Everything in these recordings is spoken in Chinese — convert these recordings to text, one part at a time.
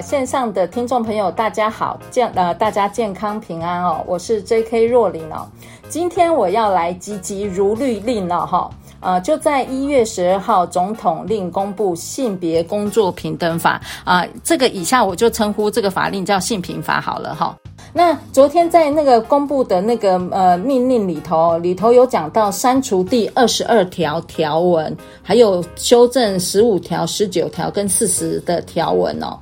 线上的听众朋友，大家好，健呃大家健康平安哦，我是 J.K. 若琳哦，今天我要来急急如律令了哈，呃就在一月十二号总统令公布性别工作平等法啊，呃，这个以下我就称呼这个法令叫性平法好了哈。那昨天在那个公布的那个呃命令里头，里头有讲到删除第二十二条条文，还有修正十五条、十九条跟四十的条文哦。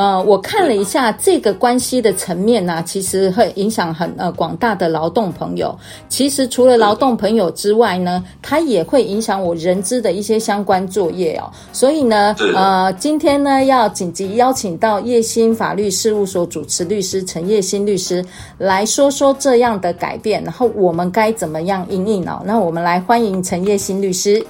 呃，我看了一下这个关系的层面呢、啊，其实会影响很呃广大的劳动朋友。其实除了劳动朋友之外呢，它也会影响我人资的一些相关作业哦。所以呢，呃，今天呢要紧急邀请到叶新法律事务所主持律师陈叶新律师来说说这样的改变，然后我们该怎么样应应哦？那我们来欢迎陈叶新律师。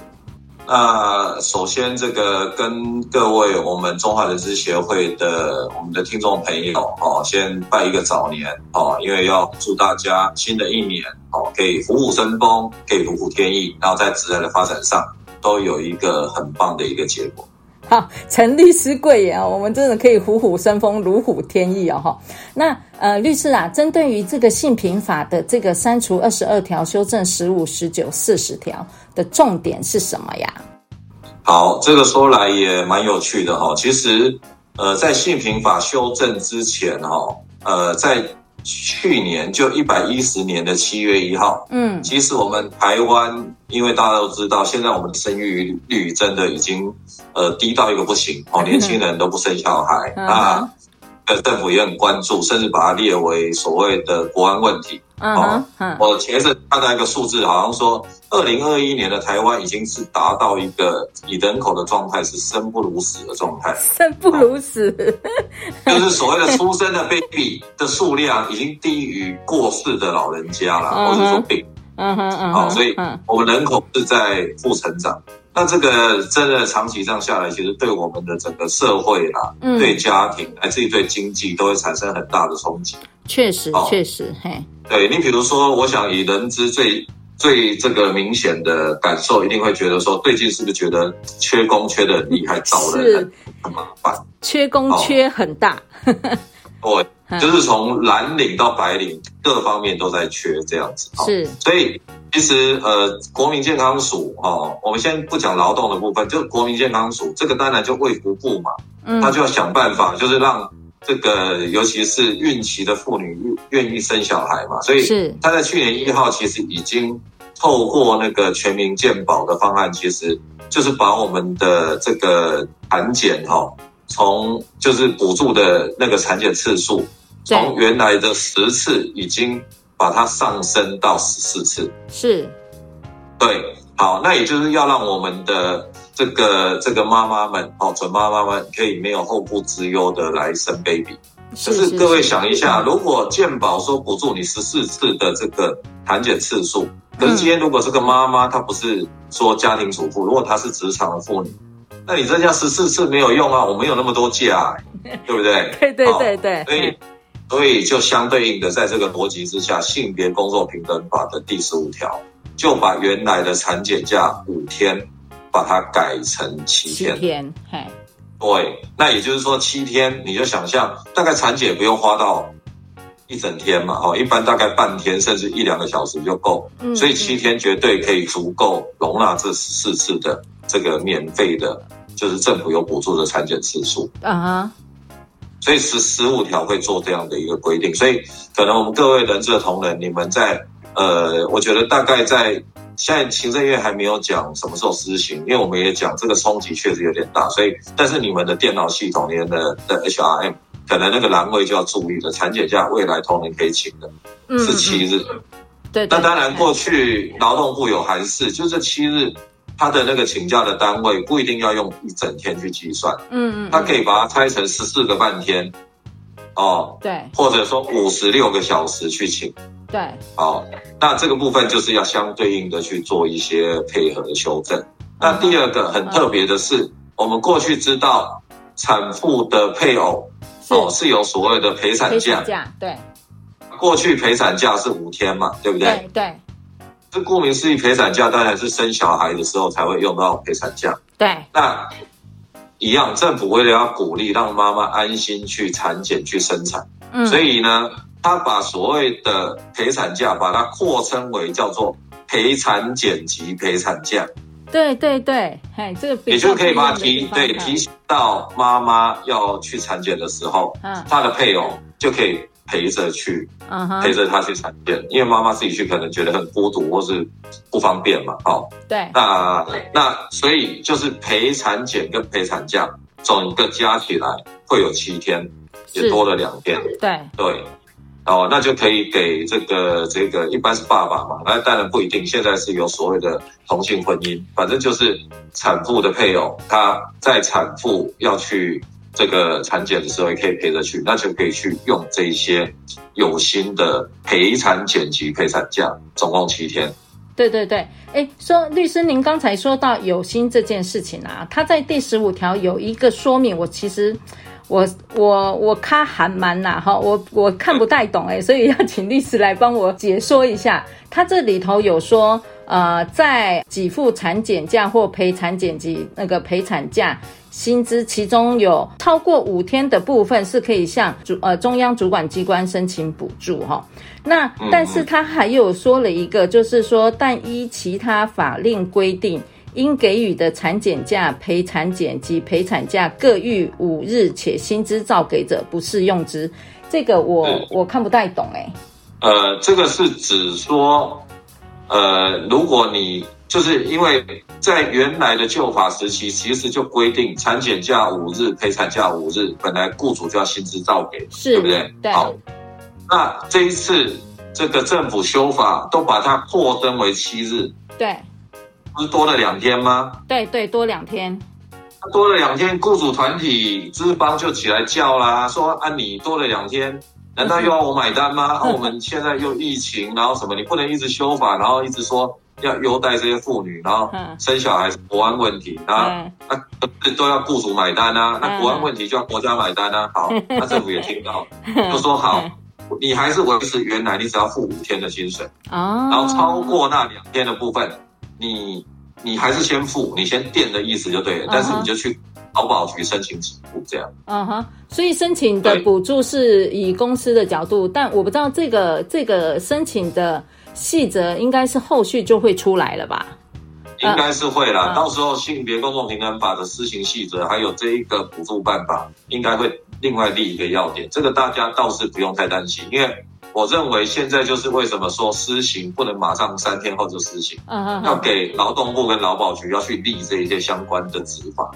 那首先，这个跟各位我们中华人资协会的我们的听众朋友哦，先拜一个早年哦，因为要祝大家新的一年哦，可以虎虎生风，可以如虎添翼，然后在职业的发展上都有一个很棒的一个结果。好，陈律师贵言啊，我们真的可以虎虎生风，如虎添翼哦哈。那呃，律师啊，针对于这个性平法的这个删除二十二条，修正十五、十九、四十条的重点是什么呀？好，这个说来也蛮有趣的哈。其实呃，在性平法修正之前哈，呃，在去年就一百一十年的七月一号，嗯，其实我们台湾，因为大家都知道，现在我们的生育率真的已经呃低到一个不行哦，年轻人都不生小孩。啊，呃，政府也很关注，甚至把它列为所谓的国安问题。哦，我前阵看到一个数字，好像说二零二一年的台湾已经是达到一个以人口的状态是生不如死的状态，生不如死，就是所谓的出生的 baby 的数量已经低于过世的老人家了，或者说病，嗯哼嗯，好，所以我们人口是在负成长。那这个真的长期这样下来，其实对我们的整个社会啦，嗯、对家庭，乃至于对经济，都会产生很大的冲击。确实，哦、确实，嘿，对你比如说，我想以人之最最这个明显的感受，一定会觉得说，最近是不是觉得缺工缺得很厉害，找人很麻烦，缺工缺很大。哦 对，就是从蓝领到白领，各方面都在缺这样子。是，所以。其实，呃，国民健康署哦，我们先不讲劳动的部分，就国民健康署这个当然就卫福部嘛，嗯，他就要想办法，就是让这个尤其是孕期的妇女愿意生小孩嘛，所以他在去年一号其实已经透过那个全民健保的方案，其实就是把我们的这个产检哈，从就是补助的那个产检次数，从原来的十次已经。把它上升到十四次，是，对，好，那也就是要让我们的这个这个妈妈们哦，准妈妈们可以没有后顾之忧的来生 baby。可是各位想一下，如果健保说补助你十四次的这个产检次数，可是今天如果这个妈妈她不是说家庭主妇，如果她是职场的妇女，那你增加十四次没有用啊，我没有那么多假，对不对？对对对对，所以。所以就相对应的，在这个逻辑之下，性别工作平等法的第十五条就把原来的产检假五天，把它改成七天。七天，嘿，对，那也就是说七天，你就想象大概产检不用花到一整天嘛，哦，一般大概半天甚至一两个小时就够。嗯，所以七天绝对可以足够容纳这十四次的这个免费的，就是政府有补助的产检次数。啊哈。所以十十五条会做这样的一个规定，所以可能我们各位人资的同仁，你们在呃，我觉得大概在现在行政院还没有讲什么时候施行，因为我们也讲这个冲击确实有点大，所以但是你们的电脑系统，你们的的 HRM 可能那个栏位就要注意了，产检假未来同仁可以请的是七日，对，那当然过去劳动部有函示，就是七日，他的那个请假的单位不一定要用一整天去计算，嗯嗯，他可以把它拆成十四个半天，哦，对，或者说五十六个小时去请，对，好，那这个部分就是要相对应的去做一些配合的修正。那第二个很特别的是，我们过去知道产妇的配偶哦是有所谓的陪产假，对。过去陪产假是五天嘛，对不对？对对。这顾名思义，陪产假当然是生小孩的时候才会用到陪产假。对。那一样，政府为了要鼓励让妈妈安心去产检、去生产，嗯，所以呢，他把所谓的陪产假把它扩称为叫做陪产检及陪产假。对对对，嘿，这个也就可以把它提对提醒到妈妈要去产检的时候，嗯，她的配偶就可以。陪着去，陪着他去产检，因为妈妈自己去可能觉得很孤独或是不方便嘛。哦，对，那那所以就是陪产检跟陪产假，总个加起来会有七天，也多了两天。对对，哦，那就可以给这个这个一般是爸爸嘛，那当然不一定，现在是有所谓的同性婚姻，反正就是产妇的配偶，他在产妇要去。这个产检的时候也可以陪着去，那就可以去用这些有薪的陪产检及陪产假，总共七天。对对对，哎，说律师，您刚才说到有薪这件事情啊，他在第十五条有一个说明，我其实我我我卡韩蛮呐哈，我我看不太懂哎，所以要请律师来帮我解说一下。他这里头有说，呃，在给付产检假或陪产检及那个陪产假。薪资其中有超过五天的部分是可以向主呃中央主管机关申请补助哈。那但是他还有说了一个，就是说，但依其他法令规定，应给予的产检假、陪产检及陪产假各逾五日，且薪资照给者，不适用之。这个我我看不太懂哎、欸。呃，这个是指说，呃，如果你。就是因为在原来的旧法时期，其实就规定产检假五日，陪产假五日，本来雇主就要薪资照给，是对不对？对。好，那这一次这个政府修法，都把它扩增为七日，对，不是多了两天吗？对对，多两天。多了两天，雇主团体资方就起来叫啦，说啊，你多了两天，难道又要我买单吗？啊，我们现在又疫情，然后什么，你不能一直修法，然后一直说。要优待这些妇女，然后生小孩是国安问题，然后那都要雇主买单啊，那国安问题就要国家买单啊。好，那政府也听到，就说好，你还是维持原来，你只要付五天的薪水，然后超过那两天的部分，你你还是先付，你先垫的意思就对了，但是你就去劳保局申请给付这样。嗯哼，所以申请的补助是以公司的角度，但我不知道这个这个申请的。细则应该是后续就会出来了吧？应该是会啦，呃、到时候性别公众平等法的施行细则，还有这一个补助办法，应该会另外立一个要点。这个大家倒是不用太担心，因为我认为现在就是为什么说施行不能马上三天后就施行，要给劳动部跟劳保局要去立这一些相关的执法。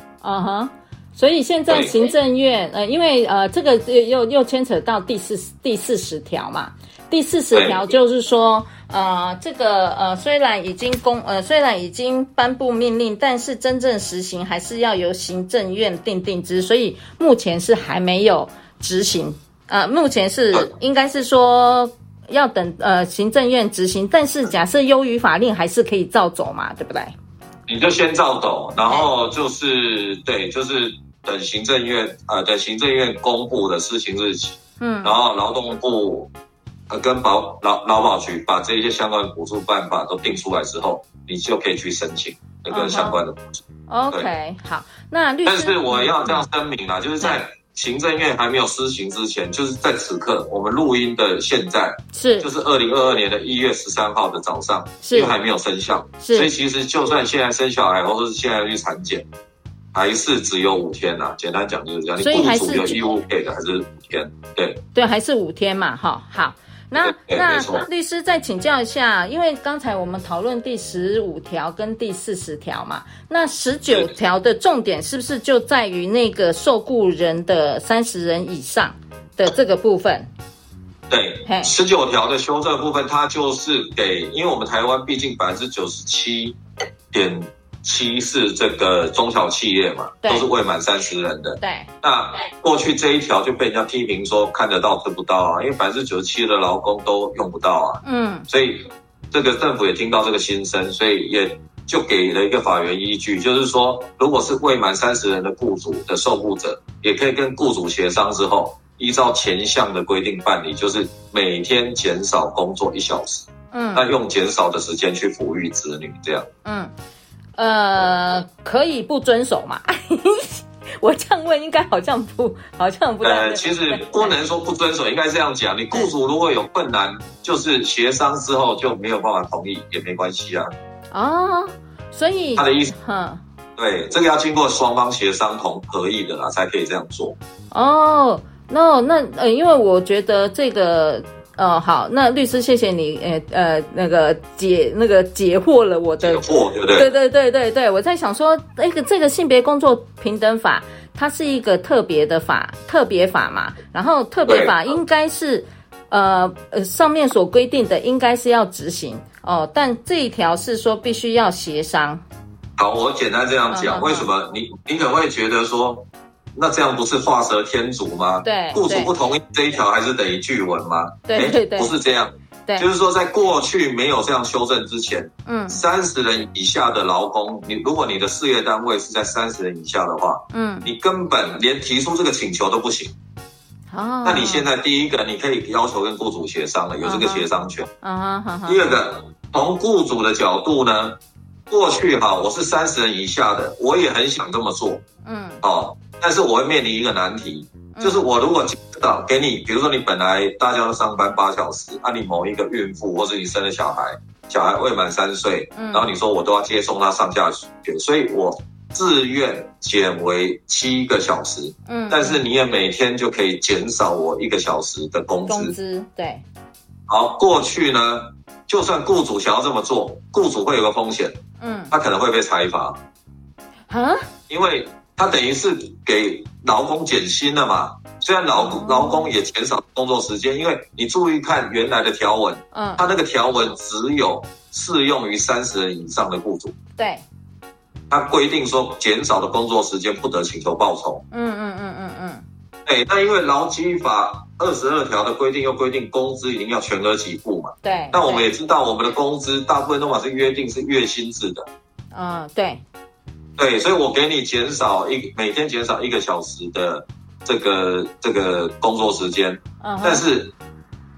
所以现在行政院呃，因为呃这个又又牵扯到第四第四十条嘛。第四十条就是说，呃，这个呃，虽然已经公呃，虽然已经颁布命令，但是真正实行还是要由行政院定定之，所以目前是还没有执行。呃，目前是应该是说要等呃行政院执行，但是假设优于法令，还是可以照走嘛，对不对？你就先照走，然后就是对，就是等行政院呃等行政院公布的施行日期，嗯，然后劳动部。呃，跟保劳劳保局把这些相关补助办法都定出来之后，你就可以去申请那个相关的补助。Uh -huh. OK，好，那律师，但是我要这样声明啊，就是在行政院还没有施行之前，就是在此刻我们录音的现在，是。就是二零二二年的一月十三号的早上，是。因为还没有生效，是，所以其实就算现在生小孩或者是现在去产检，还是只有五天呐。简单讲就是这样，所以还是有义务给的还是五天，对对，还是五天嘛，哈，好。那那律师再请教一下，因为刚才我们讨论第十五条跟第四十条嘛，那十九条的重点是不是就在于那个受雇人的三十人以上的这个部分？对，十九条的修正部分，它就是给，因为我们台湾毕竟百分之九十七点七是这个中小企业嘛，都是未满三十人的。对，那过去这一条就被人家批评说看得到吃不到啊，因为百分之九十七的劳工都用不到啊。嗯，所以这个政府也听到这个心声，所以也就给了一个法源依据，就是说，如果是未满三十人的雇主的受雇者，也可以跟雇主协商之后。依照前项的规定办理，就是每天减少工作一小时，嗯，那用减少的时间去抚育子女，这样，嗯，呃，可以不遵守嘛？我这样问，应该好像不，好像不。呃，其实不能说不遵守，应该这样讲。你雇主如果有困难，就是协商之后就没有办法同意，也没关系啊。哦，所以他的意思，嗯，对，这个要经过双方协商同合意的啦，才可以这样做。哦。no，那呃，因为我觉得这个呃，好，那律师，谢谢你，呃呃，那个解那个解惑了我的解惑，对不对？对对对对对，我在想说，那个这个性别工作平等法，它是一个特别的法，特别法嘛，然后特别法应该是呃呃上面所规定的应该是要执行哦，但这一条是说必须要协商。好，我简单这样讲，嗯、为什么你你可能会觉得说？那这样不是画蛇添足吗？对，雇主不同意这一条，还是等于拒文吗？对对对，不是这样。对，就是说，在过去没有这样修正之前，嗯，三十人以下的劳工，你如果你的事业单位是在三十人以下的话，嗯，你根本连提出这个请求都不行。哦，那你现在第一个，你可以要求跟雇主协商了，有这个协商权。嗯哼，第二个，从雇主的角度呢，过去哈，我是三十人以下的，我也很想这么做。嗯，哦。但是我会面临一个难题，就是我如果到给你，比如说你本来大家都上班八小时，啊，你某一个孕妇或者你生了小孩，小孩未满三岁，然后你说我都要接送他上下学，所以我自愿减为七个小时，嗯，但是你也每天就可以减少我一个小时的工资，工资对。好，过去呢，就算雇主想要这么做，雇主会有个风险，嗯，他可能会被裁罚，啊，因为。他等于是给劳工减薪了嘛？虽然劳劳工也减少工作时间，因为你注意看原来的条文，嗯，他那个条文只有适用于三十人以上的雇主。对，他规定说减少的工作时间不得请求报酬。嗯嗯嗯嗯嗯。对，那因为劳基法二十二条的规定又规定工资一定要全额给付嘛。对。但我们也知道，我们的工资大部分都嘛是约定是月薪制的。嗯，对。对，所以我给你减少一每天减少一个小时的这个这个工作时间，uh huh. 但是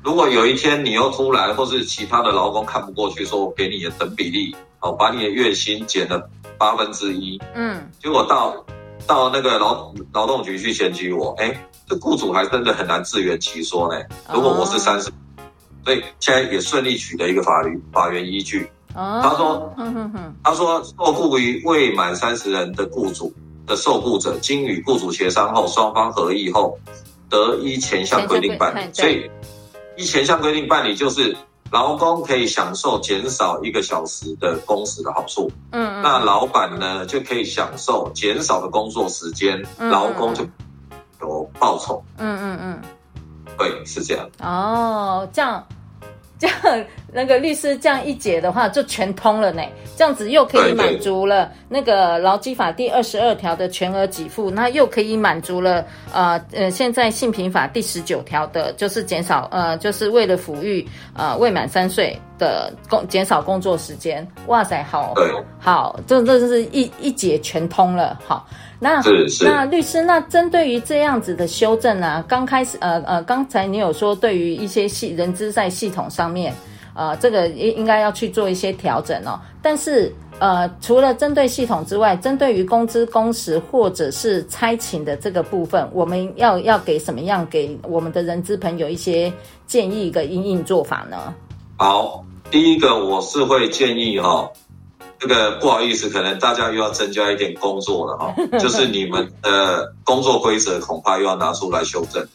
如果有一天你又突然或是其他的劳工看不过去，说我给你的等比例，哦，把你的月薪减了八分之一，嗯，结果到到那个劳劳动局去检举我，哎，这雇主还真的很难自圆其说呢。如果我是三十，uh. 所以现在也顺利取得一个法律法源依据。他说：“他说，受雇于未满三十人的雇主的受雇者，经与雇主协商后，双方合意后，得依前项规定办理。所以，依前项规定办理，就是劳工可以享受减少一个小时的工时的好处。嗯，那老板呢，就可以享受减少的工作时间，劳工就有报酬。嗯嗯嗯，对，是这样。哦，这样。”这样，那个律师这样一解的话，就全通了呢。这样子又可以满足了那个劳基法第二十二条的全额给付，那又可以满足了呃呃，现在性平法第十九条的，就是减少呃，就是为了抚育呃未满三岁的工减少工作时间。哇塞，好，好，这这就是一一解全通了，好。那那律师，那针对于这样子的修正呢、啊？刚开始呃呃，刚才你有说对于一些系人资在系统上面，呃，这个应应该要去做一些调整哦。但是呃，除了针对系统之外，针对于工资工时或者是差勤的这个部分，我们要要给什么样给我们的人资朋友一些建议一个因应做法呢？好，第一个我是会建议哈、哦。这个不好意思，可能大家又要增加一点工作了哈，就是你们的工作规则恐怕又要拿出来修正。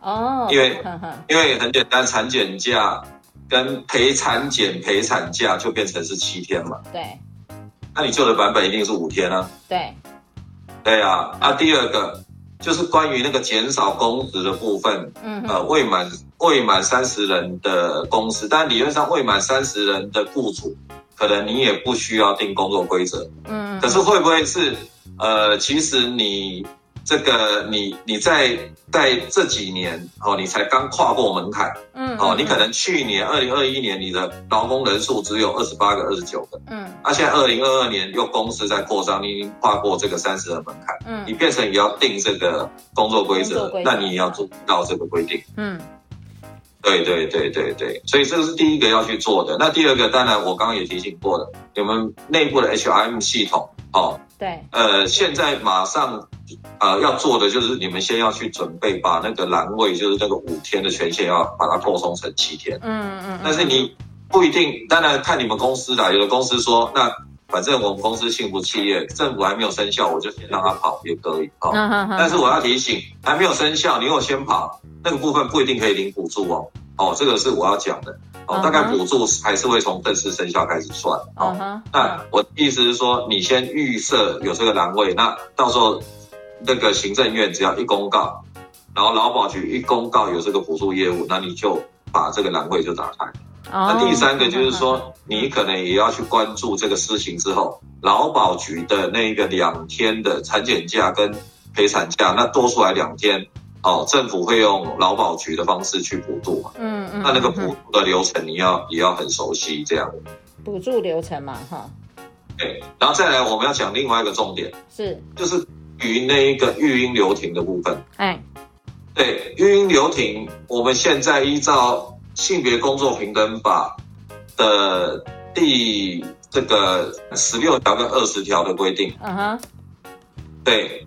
哦，因为因为很简单，产检假跟陪产检陪产假就变成是七天嘛，对，那你旧的版本一定是五天啊，对，对啊，啊第二个就是关于那个减少工时的部分，嗯，呃，未满未满三十人的公司，但理论上未满三十人的雇主，可能你也不需要定工作规则，嗯，可是会不会是，呃，其实你。这个你你在在这几年哦，你才刚跨过门槛，嗯，哦，你可能去年二零二一年你的劳工人数只有二十八个、二十九个，嗯，那现在二零二二年又公司在扩张，你已经跨过这个三十的门槛，嗯，你变成也要定这个工作规则，那你也要做到这个规定，嗯，对对对对对，所以这个是第一个要去做的。那第二个，当然我刚刚也提醒过了，你们内部的 HRM 系统，哦，对，呃，现在马上。呃，要做的就是你们先要去准备，把那个栏位，就是那个五天的权限，要把它扩充成七天。嗯嗯。但是你不一定，当然看你们公司的，有的公司说，那反正我们公司幸福企业，政府还没有生效，我就先让他跑也可以。好。但是我要提醒，还没有生效，你如果先跑，那个部分不一定可以领补助哦。哦，这个是我要讲的。哦，大概补助还是会从正式生效开始算。哦。那我的意思是说，你先预设有这个栏位，那到时候。那个行政院只要一公告，然后劳保局一公告有这个补助业务，那你就把这个栏位就打开。Oh, 那第三个就是说，嗯、你可能也要去关注这个事情之后，劳保局的那个两天的产检假跟陪产假，那多出来两天，哦，政府会用劳保局的方式去补助嘛？嗯嗯。那那个补助的流程你要也要很熟悉，这样。补助流程嘛，哈。对，然后再来我们要讲另外一个重点，是就是。于那一个育婴留停的部分，哎，对，育婴留停，我们现在依照性别工作平等法的第这个十六条跟二十条的规定，嗯哼，对，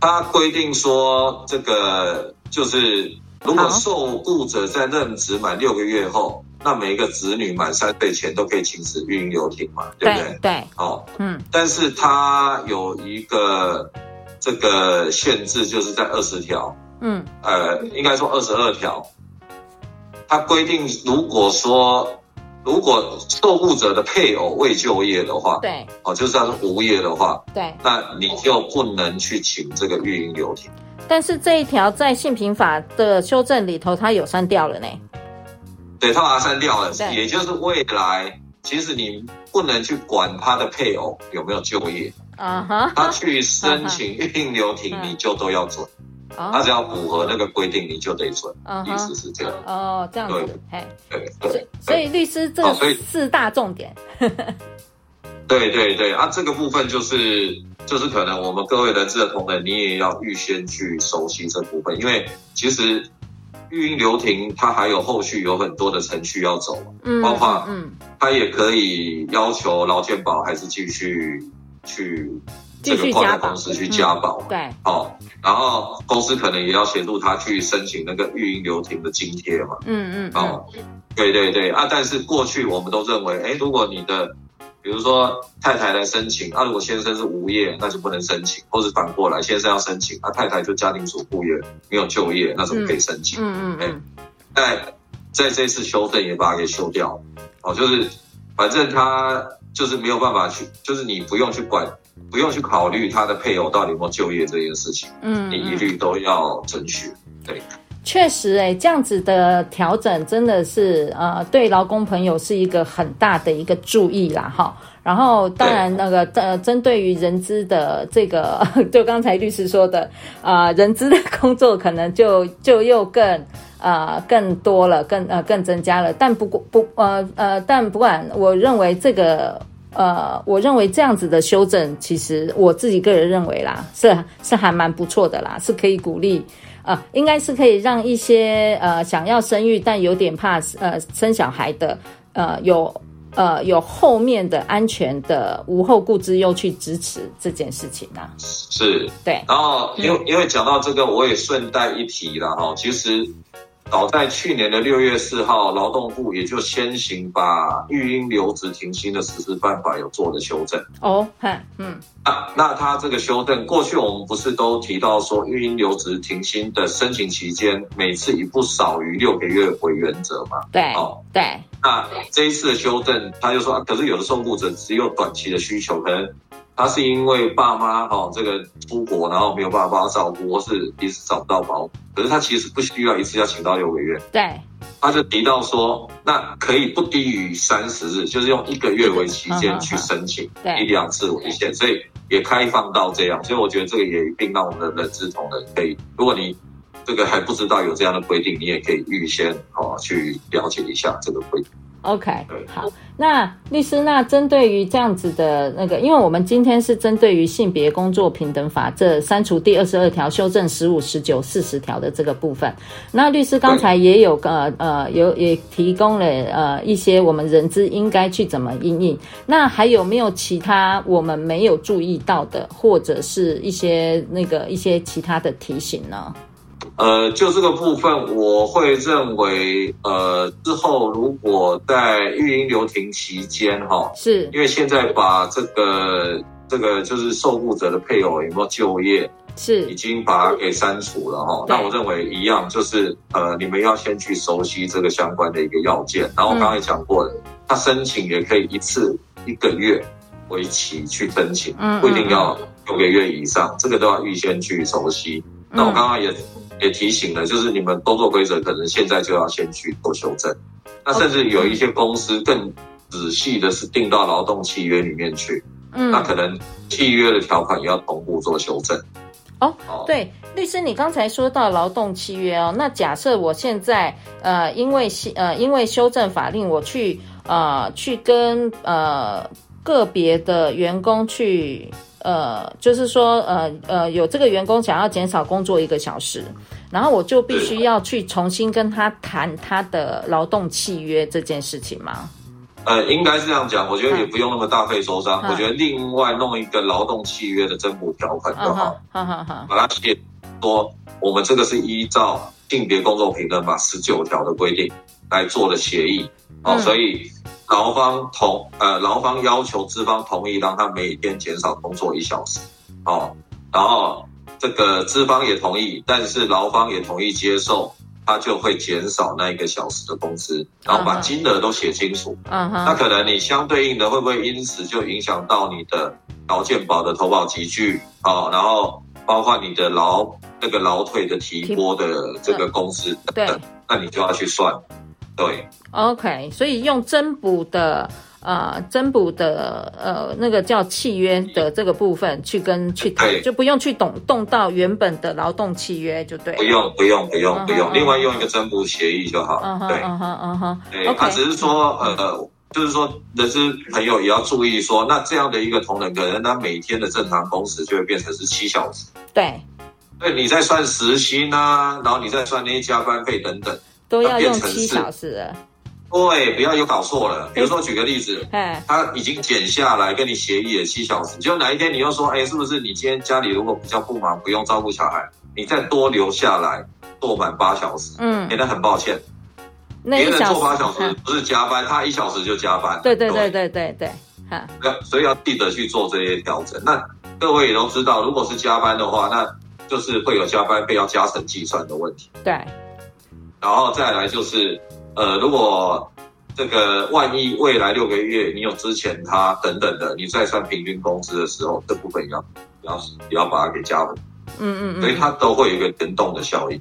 它规定说，这个就是如果受雇者在任职满六个月后，那每一个子女满三岁前都可以行使育婴留停嘛，对不对？对，哦，嗯，但是它有一个。这个限制就是在二十条，嗯，呃，应该说二十二条，它规定，如果说如果受雇者的配偶未就业的话，对，哦，就算是无业的话，对，那你就不能去请这个育婴留停。但是这一条在性平法的修正里头，它有删掉了呢。对，它把它删掉了，也就是未来其实你不能去管他的配偶有没有就业。啊哈，他去申请 育婴留停，你就都要准。他只要符合那个规定，你就得准。意思是这样。哦，这样子。对对对。所以律师这四大重点。对对对啊，这个部分就是就是可能我们各位人资的同仁，你也要预先去熟悉这部分，因为其实育婴留停它还有后续有很多的程序要走，嗯，包括嗯，他也可以要求劳健保还是继续。去这个跨国公司去加保，对，哦，然后公司可能也要协助他去申请那个育婴留停的津贴嘛，嗯嗯，哦，对对对啊，但是过去我们都认为，哎，如果你的比如说太太来申请，啊，如果先生是无业，那就不能申请，或是反过来，先生要申请，啊，太太就家庭主妇业没有就业，那怎么可以申请？嗯嗯嗯，在在这次修正也把它给修掉，哦，就是反正他。就是没有办法去，就是你不用去管，不用去考虑他的配偶到底有没有就业这件事情，嗯，你一律都要争取。对，确实、欸，哎，这样子的调整真的是呃，对劳工朋友是一个很大的一个注意啦，哈。然后，当然那个呃，针对于人资的这个，就刚才律师说的啊、呃，人资的工作可能就就又更。呃，更多了，更呃，更增加了，但不过不呃呃，但不管，我认为这个呃，我认为这样子的修正，其实我自己个人认为啦，是是还蛮不错的啦，是可以鼓励，呃，应该是可以让一些呃想要生育但有点怕呃生小孩的呃有呃有后面的安全的无后顾之忧去支持这件事情啊，是，对，然后因为因为讲到这个，我也顺带一提了哈，其实。早在去年的六月四号，劳动部也就先行把育婴留职停薪的实施办法有做了修正。哦，嗨，嗯，啊，那他这个修正，过去我们不是都提到说，育婴留职停薪的申请期间，每次以不少于六个月为原则嘛？对，哦，对。那这一次的修正，他就说，可是有的受雇者只有短期的需求，可能。他是因为爸妈哦这个出国，然后没有办法帮他照顾，或是一直找不到保姆，可是他其实不需要一次要请到六个月。对，他就提到说，那可以不低于三十日，就是用一个月为期间去申请，一两次为限，所以也开放到这样。所以我觉得这个也一定让我们的人资同仁可以，如果你这个还不知道有这样的规定，你也可以预先哦去了解一下这个规定。OK，好，那律师，那针对于这样子的那个，因为我们今天是针对于性别工作平等法这删除第二十二条、修正十五、十九、四十条的这个部分，那律师刚才也有呃呃有也提供了呃一些我们人资应该去怎么应应，那还有没有其他我们没有注意到的，或者是一些那个一些其他的提醒呢？呃，就这个部分，我会认为，呃，之后如果在育婴留停期间，哈，是因为现在把这个这个就是受雇者的配偶有没有就业，是已经把它给删除了，哈。那我认为一样，就是呃，你们要先去熟悉这个相关的一个要件，然后我刚才讲过的，他申请也可以一次一个月为期去申请，不一定要六个月以上，这个都要预先去熟悉。那我刚刚也。也提醒了，就是你们工作规则可能现在就要先去做修正，那甚至有一些公司更仔细的是定到劳动契约里面去，嗯，那可能契约的条款也要同步做修正。哦，对，律师，你刚才说到劳动契约哦，那假设我现在呃，因为呃，因为修正法令，我去呃，去跟呃个别的员工去。呃，就是说，呃呃，有这个员工想要减少工作一个小时，然后我就必须要去重新跟他谈他的劳动契约这件事情吗？呃，应该是这样讲，我觉得也不用那么大费周章，我觉得另外弄一个劳动契约的增补条款就好，好好好，把它写说我们这个是依照性别工作平等法十九条的规定来做的协议，好，所以。劳方同呃，劳方要求资方同意，让他每天减少工作一小时，哦，然后这个资方也同意，但是劳方也同意接受，他就会减少那一个小时的工资，然后把金额都写清楚。嗯哼，那可能你相对应的会不会因此就影响到你的劳健保的投保级距？哦，然后包括你的劳那个劳退的提拨的这个工资等等，那你就要去算。对，OK，所以用增补的呃增补的呃那个叫契约的这个部分去跟去谈，就不用去动动到原本的劳动契约就对。不用不用不用不用，另外用一个增补协议就好。对，嗯哼嗯哼，对，他只是说呃，就是说人资朋友也要注意说，那这样的一个同仁，可能他每天的正常工时就会变成是七小时。对，对，你在算时薪啊，然后你再算那些加班费等等。都要用七小时了，对，不要有搞错了。比如说，举个例子，哎，他已经减下来跟你协议了七小时，就哪一天你又说，哎，是不是你今天家里如果比较不忙，不用照顾小孩，你再多留下来做满八小时？嗯，那很抱歉，别人做八小时不是加班，他一小时就加班。对对对对对对，哈，所以要记得去做这些调整。那各位也都知道，如果是加班的话，那就是会有加班费要加成计算的问题。对。然后再来就是，呃，如果这个万一未来六个月你有之前他等等的，你再算平均工资的时候，这部分要要要把它给加回。嗯嗯嗯，所以它都会有一个联动的效应。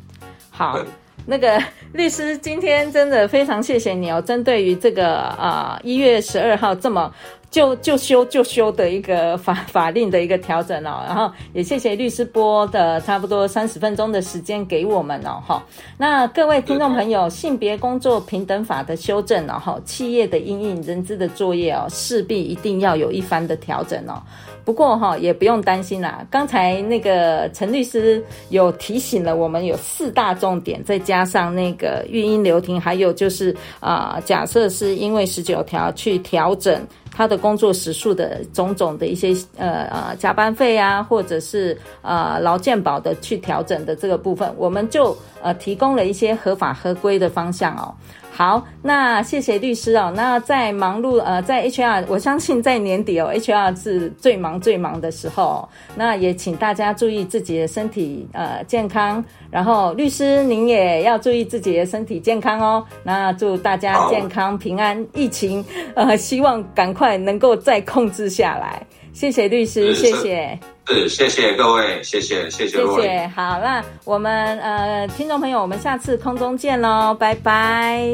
好，那个律师今天真的非常谢谢你哦，针对于这个啊一月十二号这么。就就修就修的一个法法令的一个调整哦，然后也谢谢律师拨的差不多三十分钟的时间给我们哦，哈。那各位听众朋友，性别工作平等法的修正哦，哈，企业的因应人资的作业哦，势必一定要有一番的调整哦。不过哈，也不用担心啦，刚才那个陈律师有提醒了我们有四大重点，再加上那个育婴留停，还有就是啊、假设是因为十九条去调整。他的工作时数的种种的一些呃呃加班费啊，或者是呃劳健保的去调整的这个部分，我们就呃提供了一些合法合规的方向哦。好，那谢谢律师哦。那在忙碌呃，在 HR，我相信在年底哦，HR 是最忙最忙的时候。那也请大家注意自己的身体呃健康，然后律师您也要注意自己的身体健康哦。那祝大家健康平安，疫情呃希望赶快能够再控制下来。谢谢律师，谢谢，是谢谢各位，谢谢谢谢谢谢。好，那我们呃听众朋友，我们下次空中见喽，拜拜。